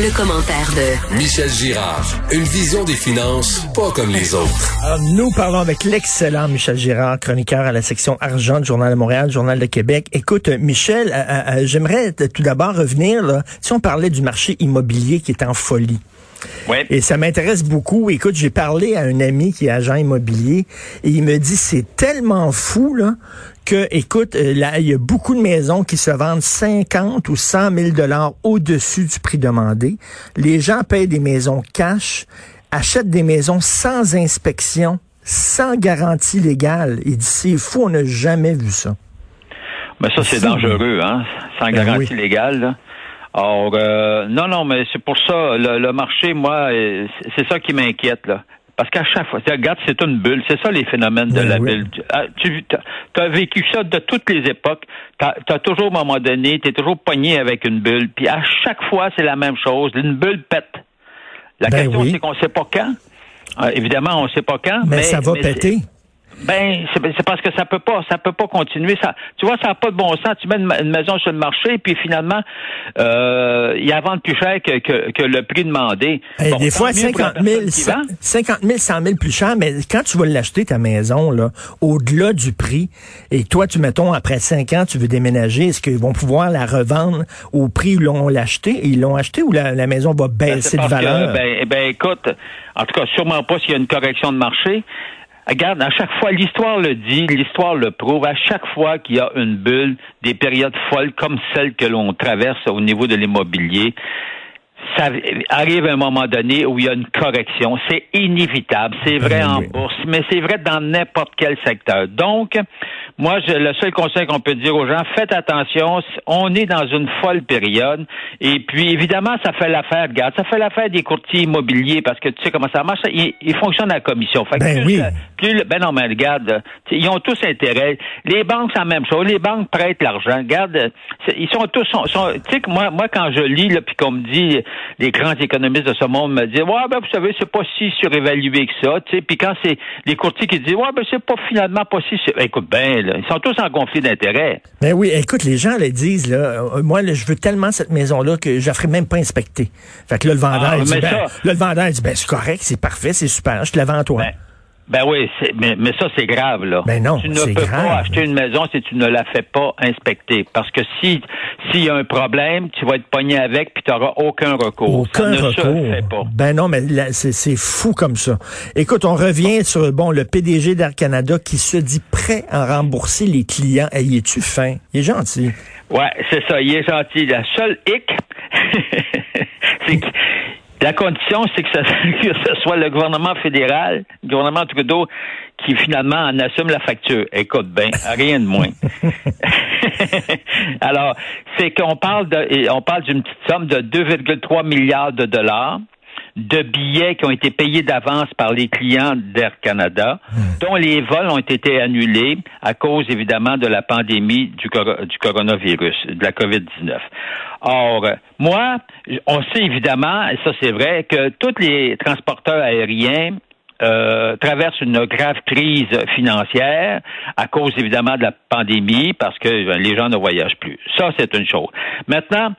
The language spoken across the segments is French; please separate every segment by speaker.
Speaker 1: Le commentaire de
Speaker 2: Michel Girard. Une vision des finances pas comme les autres.
Speaker 3: Alors, nous parlons avec l'excellent Michel Girard, chroniqueur à la section argent du Journal de Montréal, Journal de Québec. Écoute, Michel, euh, euh, j'aimerais tout d'abord revenir, là, si on parlait du marché immobilier qui est en folie.
Speaker 4: Ouais.
Speaker 3: Et ça m'intéresse beaucoup. Écoute, j'ai parlé à un ami qui est agent immobilier et il me dit c'est tellement fou là que, écoute, euh, là, il y a beaucoup de maisons qui se vendent 50 ou 100 000 dollars au-dessus du prix demandé. Les gens payent des maisons cash, achètent des maisons sans inspection, sans garantie légale. Il dit c'est fou, on n'a jamais vu ça.
Speaker 4: Mais ça, c'est dangereux, hein, sans
Speaker 3: Ben
Speaker 4: garantie
Speaker 3: oui.
Speaker 4: légale. là. Or, euh, non, non, mais c'est pour ça, le, le marché, moi, c'est ça qui m'inquiète, là. Parce qu'à chaque fois, regarde, c'est une bulle. C'est ça les phénomènes de
Speaker 3: Ben
Speaker 4: la
Speaker 3: oui.
Speaker 4: bulle. Ah, Tu as, vécu ça de toutes les époques. Tu as, toujours, à un moment donné, tu es toujours pogné avec une bulle. Puis à chaque fois, c'est la même chose. Une bulle pète. La
Speaker 3: Ben
Speaker 4: question,
Speaker 3: oui.
Speaker 4: c'est qu'on sait pas quand. Euh, évidemment, on sait pas quand.
Speaker 3: Mais,
Speaker 4: Mais,
Speaker 3: ça va
Speaker 4: mais
Speaker 3: péter.
Speaker 4: Ben, c'est c'est parce que ça peut pas, ça peut pas continuer. Ça, tu vois, ça n'a pas de bon sens. Tu mets une, ma- une maison sur le marché, puis finalement, euh, il y a vendre plus cher que, que, que le prix demandé.
Speaker 3: Hey,
Speaker 4: Bon,
Speaker 3: des fois,
Speaker 4: mieux pour
Speaker 3: 50
Speaker 4: la
Speaker 3: 000,
Speaker 4: personne qui vend.
Speaker 3: 50 000, 100 000 plus cher, mais quand tu vas l'acheter, ta maison, là, au-delà du prix, et toi, tu, mettons, après 5 ans, tu veux déménager, est-ce qu'ils vont pouvoir la revendre au prix où l'ont acheté? Ils l'ont acheté ou la, la maison va
Speaker 4: Ben,
Speaker 3: baisser de
Speaker 4: parce que,
Speaker 3: valeur?
Speaker 4: ben, ben, écoute, en tout cas, sûrement pas s'il y a une correction de marché. Regarde, à chaque fois, l'histoire le dit, l'histoire le prouve, à chaque fois qu'il y a une bulle, des périodes folles comme celles que l'on traverse au niveau de l'immobilier, ça arrive à un moment donné où il y a une correction. C'est inévitable. C'est vrai
Speaker 3: Ben
Speaker 4: en
Speaker 3: oui.
Speaker 4: bourse, mais c'est vrai dans n'importe quel secteur. Donc, moi, je, le seul conseil qu'on peut dire aux gens, faites attention. On est dans une folle période. Et puis, évidemment, ça fait l'affaire, regarde, ça fait l'affaire des courtiers immobiliers parce que tu sais comment ça marche. Ils, ils fonctionnent à la commission. Fait que
Speaker 3: Ben
Speaker 4: plus,
Speaker 3: oui.
Speaker 4: plus ben non, mais regarde, ils ont tous intérêt. Les banques, c'est la même chose. Les banques prêtent l'argent. Regarde, ils sont tous, sont, sont- tu sais que moi, moi, quand je lis, là, puis qu'on me dit, les grands économistes de ce monde me disent, ouais, ben, vous savez, c'est pas si surévalué que ça, tu sais. Puis quand c'est les courtiers qui disent, ouais, ben, c'est pas finalement pas si, sur- écoute, ben, là, ils sont tous en conflit d'intérêt.
Speaker 3: Ben oui, écoute, les gens le disent, là, euh, moi, là, je veux tellement cette maison-là que je la ferai même pas inspecter. Fait que là, le vendeur,
Speaker 4: Ah,
Speaker 3: il dit, ben,
Speaker 4: ça-
Speaker 3: là, le vendeur, il dit, ben, c'est correct, c'est parfait, c'est super, je te la vends à toi.
Speaker 4: Ben, ben oui, mais, mais ça, c'est grave, là.
Speaker 3: Ben non,
Speaker 4: tu ne peux
Speaker 3: grave.
Speaker 4: pas acheter une maison si tu ne la fais pas inspecter. Parce que si s'il y a un problème, tu vas être pogné avec puis tu n'auras aucun recours.
Speaker 3: Aucun
Speaker 4: ça ne se
Speaker 3: recours.
Speaker 4: fait pas.
Speaker 3: Ben non, mais c'est, c'est fou comme ça. Écoute, on revient sur bon le PDG d'Air Canada qui se dit prêt à rembourser les clients. Hey, es-tu fin? Il est gentil.
Speaker 4: Ouais, c'est ça, il est gentil. La seule hic, c'est que la condition, c'est que, ce soit le gouvernement fédéral, le gouvernement Trudeau, qui finalement en assume la facture. Écoute bien, rien de moins. Alors, c'est qu'on parle de, on parle d'une petite somme de 2,3 milliards de dollars de billets qui ont été payés d'avance par les clients d'Air Canada, dont les vols ont été annulés à cause évidemment de la pandémie du, coro- du coronavirus, de la COVID-19. Or, moi, on sait évidemment, et ça c'est vrai, que tous les transporteurs aériens euh, traversent une grave crise financière à cause évidemment de la pandémie parce que euh, les gens ne voyagent plus. Ça, c'est une chose. Maintenant,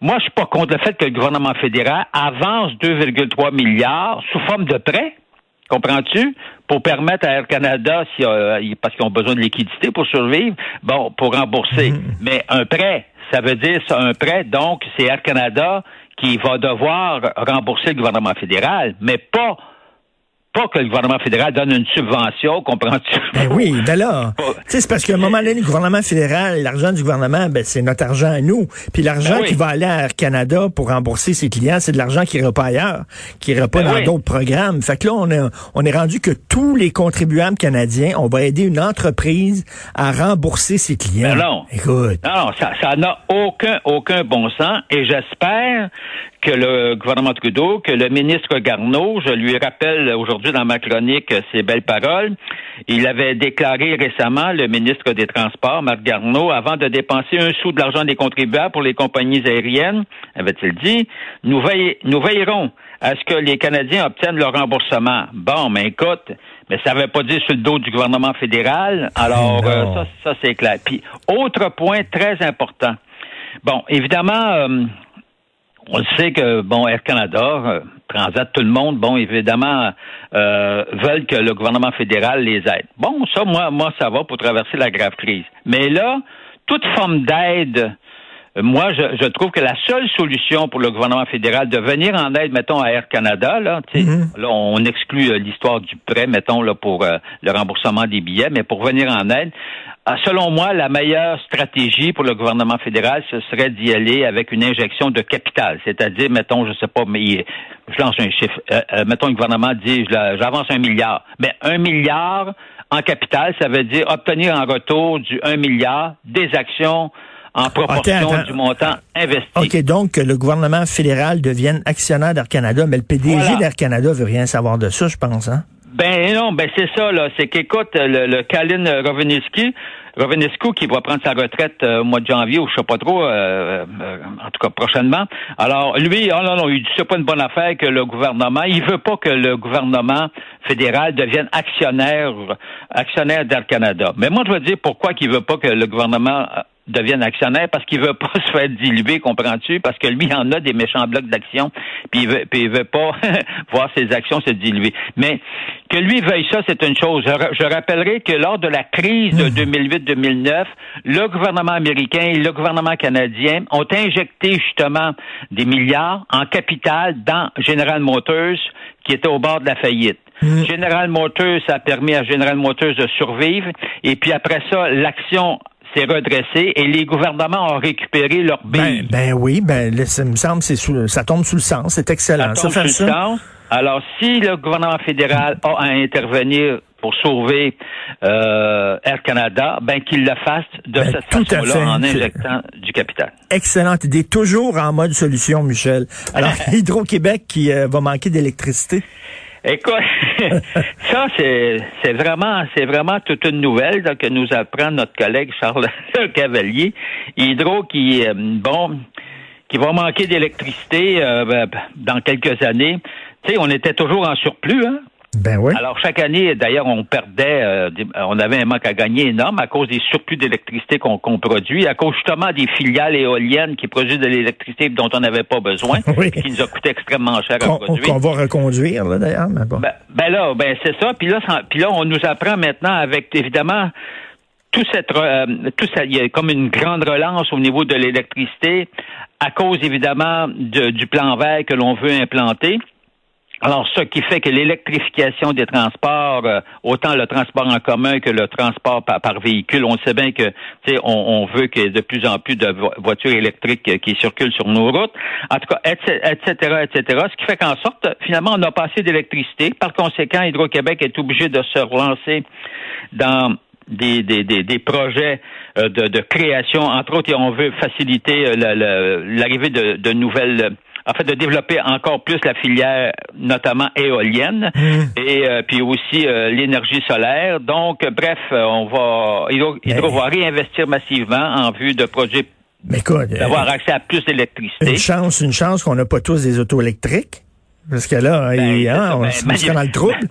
Speaker 4: moi, je suis pas contre le fait que le gouvernement fédéral avance 2,3 milliards sous forme de prêt. Comprends-tu? Pour permettre à Air Canada, si, euh, parce qu'ils ont besoin de liquidité pour survivre, bon, pour rembourser. Mais un prêt, ça veut dire ça, un prêt, donc c'est Air Canada qui va devoir rembourser le gouvernement fédéral, mais pas pas que le gouvernement fédéral donne une subvention, comprends-tu?
Speaker 3: Ben oui, ben là,
Speaker 4: Pas-
Speaker 3: tu sais, c'est parce qu'à un moment donné, le gouvernement fédéral, l'argent du gouvernement, ben c'est notre argent à nous. Puis l'argent
Speaker 4: Ben oui.
Speaker 3: qui va aller à Air Canada pour rembourser ses clients, c'est de l'argent qui ira pas ailleurs, qui ira pas
Speaker 4: Ben
Speaker 3: dans
Speaker 4: oui.
Speaker 3: d'autres programmes. Fait que là, on est, on est rendu que tous les contribuables canadiens, on va aider une entreprise à rembourser ses clients.
Speaker 4: Ben non.
Speaker 3: Écoute.
Speaker 4: Non, ça n'a aucun, aucun bon sens et j'espère que le gouvernement Trudeau, que le ministre Garneau, je lui rappelle aujourd'hui dans ma chronique ces belles paroles, il avait déclaré récemment, le ministre des Transports, Marc Garneau, avant de dépenser un sou de l'argent des contribuables pour les compagnies aériennes, avait-il dit, nous, veille- nous veillerons à ce que les Canadiens obtiennent leur remboursement. Bon, mais écoute, mais ça ne veut pas dire sur le dos du gouvernement fédéral. Alors, euh, ça, ça c'est clair. Puis, autre point très important. Bon, évidemment, euh, on sait que, bon, Air Canada, euh, Transat, tout le monde, bon, évidemment, euh, veulent que le gouvernement fédéral les aide. Bon, ça, moi, moi, ça va pour traverser la grave crise. Mais là, toute forme d'aide, moi, je, trouve que la seule solution pour le gouvernement fédéral de venir en aide, mettons, à Air Canada, là, mm-hmm. là on exclut l'histoire du prêt, mettons, là, pour le remboursement des billets, mais pour venir en aide, ah, selon moi, la meilleure stratégie pour le gouvernement fédéral, ce serait d'y aller avec une injection de capital. C'est-à-dire, mettons, je sais pas, mais je lance un chiffre. Euh, euh, mettons, le gouvernement dit, j'avance un milliard. Mais un milliard en capital, ça veut dire obtenir en retour du un milliard des actions en proportion du montant investi.
Speaker 3: OK, donc le gouvernement fédéral devienne actionnaire d'Air Canada, mais le PDG d'Air Canada veut rien savoir de ça, je pense, hein?
Speaker 4: Ben non, ben c'est ça, là. C'est qu'écoute, le, le Kalin Roveneski, Rovenescu qui va prendre sa retraite euh, au mois de janvier ou je sais pas trop, euh, euh, en tout cas prochainement. Alors lui, oh non, non, il dit c'est pas une bonne affaire que le gouvernement, il veut pas que le gouvernement fédéral devienne actionnaire actionnaire d'Air Canada. Mais moi je veux dire pourquoi qu'il veut pas que le gouvernement devienne actionnaire parce qu'il veut pas se faire diluer, comprends-tu? Parce que lui, il en a des méchants blocs d'actions, puis il veut, puis il veut pas voir ses actions se diluer. Mais que lui veuille ça, c'est une chose. Je, rappellerai que lors de la crise de 2008-2009, le gouvernement américain et le gouvernement canadien ont injecté justement des milliards en capital dans General Motors, qui était au bord de la faillite. Mm. General Motors a permis à General Motors de survivre. Et puis après ça, l'action s'est redressé et les gouvernements ont récupéré leur
Speaker 3: billes. Ben, ben oui, ben ça me semble c'est ça tombe sous le sens, c'est excellent.
Speaker 4: Ça, tombe sous le sens. Alors si le gouvernement fédéral a à intervenir pour sauver euh, Air Canada, ben qu'il le fasse de ben, cette façon-là en injectant du capital.
Speaker 3: Excellente idée, toujours en mode solution, Michel. Alors Hydro-Québec qui euh, va manquer d'électricité.
Speaker 4: Écoute, ça c'est vraiment c'est vraiment toute une nouvelle que nous apprend notre collègue Charles Cavalier. Hydro qui euh, bon qui va manquer d'électricité euh, ben, dans quelques années. Tu sais, on était toujours en surplus, hein?
Speaker 3: Ben oui.
Speaker 4: Alors chaque année, d'ailleurs, on perdait, euh, on avait un manque à gagner énorme à cause des surplus d'électricité qu'on produit, à cause justement des filiales éoliennes qui produisent de l'électricité dont on n'avait pas besoin, qui nous a coûté extrêmement cher à produire.
Speaker 3: Qu'on va reconduire là d'ailleurs, mais bon.
Speaker 4: Ben, ben, là, ben c'est ça. Puis là, puis là, on nous apprend maintenant avec évidemment tout cette, euh, tout ça, il y a comme une grande relance au niveau de l'électricité à cause évidemment du plan vert que l'on veut implanter. Alors, ce qui fait que l'électrification des transports, euh, autant le transport en commun que le transport par, véhicule, on sait bien que, tu sais, on, veut qu'il y ait de plus en plus de voitures électriques euh, qui circulent sur nos routes. En tout cas, etc., etc.. Ce qui fait qu'en sorte, finalement, on n'a pas assez d'électricité. Par conséquent, Hydro-Québec est obligé de se relancer dans des, des, des, projets euh, de, de, création. Entre autres, on veut faciliter l'arrivée de, de nouvelles en fait, de développer encore plus la filière, notamment éolienne, mmh. et euh, puis aussi euh, l'énergie solaire. Donc, bref, on va, Hydro, va réinvestir massivement en vue de produire d'avoir accès à plus d'électricité.
Speaker 3: Une chance, une chance qu'on n'a pas tous des autos électriques. Parce que là, ben, hein, on ben, se dans le trouble.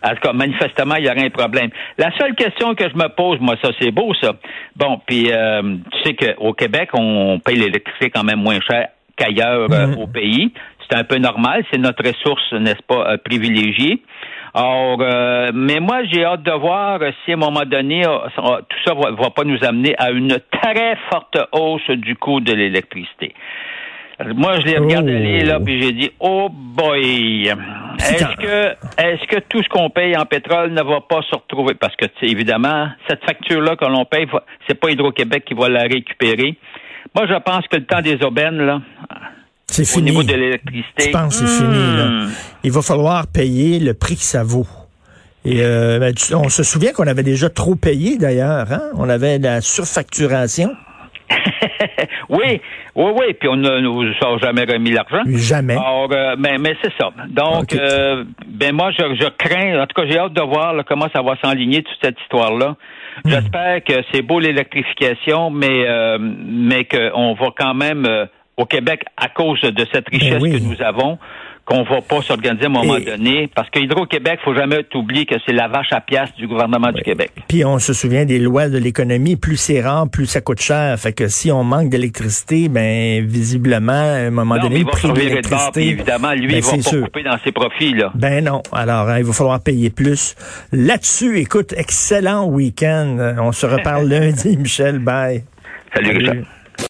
Speaker 4: En tout cas, manifestement, il y aurait un problème. La seule question que je me pose, moi, ça, c'est beau, ça. Bon, puis euh, tu sais qu'au Québec, on paye l'électricité quand même moins cher qu'ailleurs euh, mm-hmm. au pays. C'est un peu normal, c'est notre ressource, n'est-ce pas, euh, privilégiée. Or, euh, mais moi, j'ai hâte de voir si à un moment donné, tout ça va, va pas nous amener à une très forte hausse du coût de l'électricité. Moi, je l'ai regardé aller là, oh. puis j'ai dit, oh boy, est-ce que, est-ce que tout ce qu'on paye en pétrole ne va pas se retrouver? Parce que, évidemment, cette facture-là que l'on paye, c'est pas Hydro-Québec qui va la récupérer. Moi, je pense que le temps des aubaines, là,
Speaker 3: c'est fini.
Speaker 4: Au niveau de l'électricité.
Speaker 3: Je pense que c'est fini. Là. Hmm. Il va falloir payer le prix que ça vaut. Et euh, ben, on se souvient qu'on avait déjà trop payé d'ailleurs. Hein? On avait la surfacturation.
Speaker 4: oui, oui, oui. Puis on ne nous a jamais remis l'argent.
Speaker 3: Jamais.
Speaker 4: Euh, mais, mais c'est ça. Donc, euh, ben moi, je, je, crains. En tout cas, j'ai hâte de voir comment ça va s'enligner toute cette histoire-là. Hmm. J'espère que c'est beau l'électrification, mais euh, mais qu'on va quand même euh, au Québec, à cause de cette ben richesse que nous avons, qu'on va pas s'organiser à un moment donné, parce que Hydro-Québec, faut jamais oublier que c'est la vache à pièce du gouvernement du Québec.
Speaker 3: Puis on se souvient des lois de l'économie, plus c'est rare, plus ça coûte cher. Fait que si on manque d'électricité, ben visiblement, à un moment donné,
Speaker 4: le prix d'électricité... évidemment, lui, ben, il va pas couper dans ses profits. Là.
Speaker 3: Ben non. Alors, hein, il va falloir payer plus. Là-dessus, écoute, excellent week-end. On se reparle lundi, Michel. Bye.
Speaker 4: Salut. Salut.